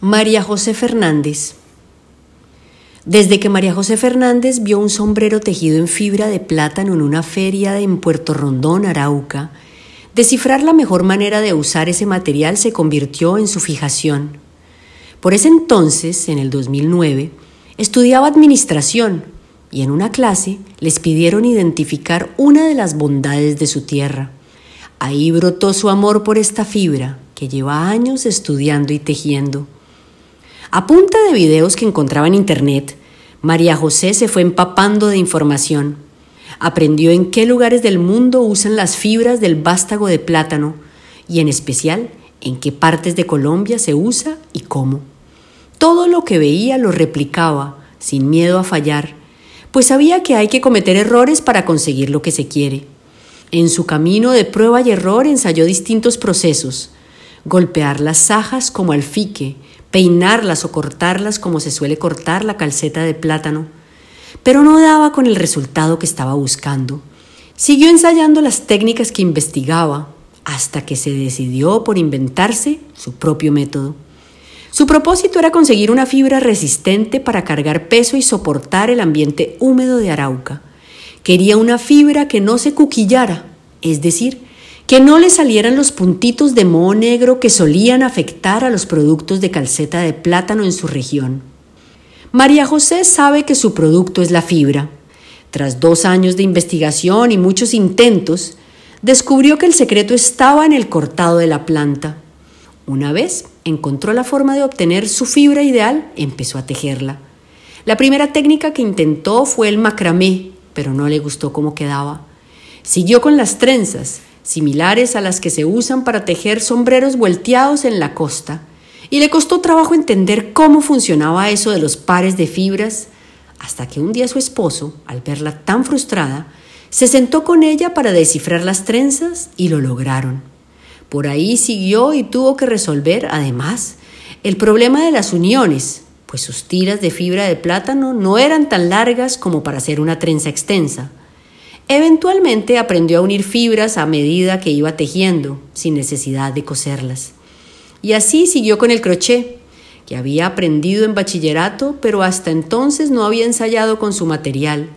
María José Fernández. Desde que María José Fernández vio un sombrero tejido en fibra de plátano en una feria en Puerto Rondón, Arauca, descifrar la mejor manera de usar ese material se convirtió en su fijación. Por ese entonces, en el 2009, estudiaba administración y en una clase les pidieron identificar una de las bondades de su tierra. Ahí brotó su amor por esta fibra que lleva años estudiando y tejiendo. A punta de videos que encontraba en Internet, María José se fue empapando de información. Aprendió en qué lugares del mundo usan las fibras del vástago de plátano y en especial en qué partes de Colombia se usa y cómo. Todo lo que veía lo replicaba, sin miedo a fallar, pues sabía que hay que cometer errores para conseguir lo que se quiere. En su camino de prueba y error ensayó distintos procesos, golpear las sajas como alfique, peinarlas o cortarlas como se suele cortar la calceta de plátano, pero no daba con el resultado que estaba buscando. Siguió ensayando las técnicas que investigaba hasta que se decidió por inventarse su propio método. Su propósito era conseguir una fibra resistente para cargar peso y soportar el ambiente húmedo de Arauca. Quería una fibra que no se cuquillara, es decir, que no le salieran los puntitos de moho negro que solían afectar a los productos de calceta de plátano en su región. María José sabe que su producto es la fibra. Tras dos años de investigación y muchos intentos, descubrió que el secreto estaba en el cortado de la planta. Una vez encontró la forma de obtener su fibra ideal, empezó a tejerla. La primera técnica que intentó fue el macramé, pero no le gustó cómo quedaba. Siguió con las trenzas, similares a las que se usan para tejer sombreros volteados en la costa, y le costó trabajo entender cómo funcionaba eso de los pares de fibras, hasta que un día su esposo, al verla tan frustrada, se sentó con ella para descifrar las trenzas y lo lograron. Por ahí siguió y tuvo que resolver, además, el problema de las uniones, pues sus tiras de fibra de plátano no eran tan largas como para hacer una trenza extensa. Eventualmente aprendió a unir fibras a medida que iba tejiendo, sin necesidad de coserlas. Y así siguió con el crochet, que había aprendido en bachillerato, pero hasta entonces no había ensayado con su material,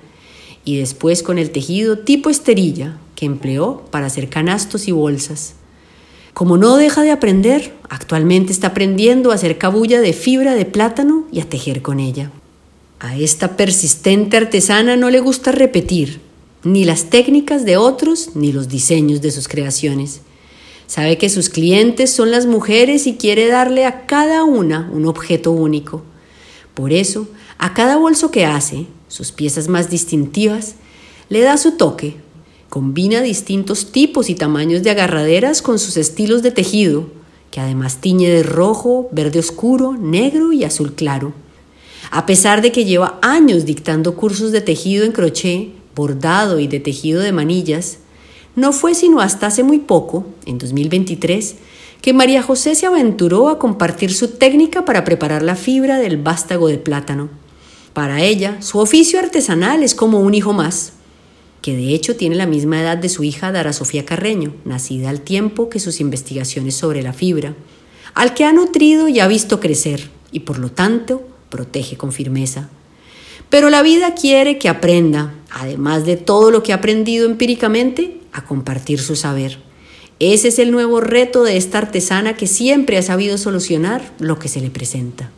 y después con el tejido tipo esterilla, que empleó para hacer canastos y bolsas. Como no deja de aprender, actualmente está aprendiendo a hacer cabulla de fibra de plátano y a tejer con ella. A esta persistente artesana no le gusta repetir, ni las técnicas de otros ni los diseños de sus creaciones. Sabe que sus clientes son las mujeres y quiere darle a cada una un objeto único. Por eso, a cada bolso que hace, sus piezas más distintivas, le da su toque. Combina distintos tipos y tamaños de agarraderas con sus estilos de tejido, que además tiñe de rojo, verde oscuro, negro y azul claro. A pesar de que lleva años dictando cursos de tejido en crochet, bordado y de tejido de manillas, no fue sino hasta hace muy poco, en 2023, que María José se aventuró a compartir su técnica para preparar la fibra del vástago de plátano. Para ella, su oficio artesanal es como un hijo más, que de hecho tiene la misma edad de su hija Dara Sofía Carreño, nacida al tiempo que sus investigaciones sobre la fibra, al que ha nutrido y ha visto crecer, y por lo tanto protege con firmeza. Pero la vida quiere que aprenda, además de todo lo que ha aprendido empíricamente, a compartir su saber. Ese es el nuevo reto de esta artesana que siempre ha sabido solucionar lo que se le presenta.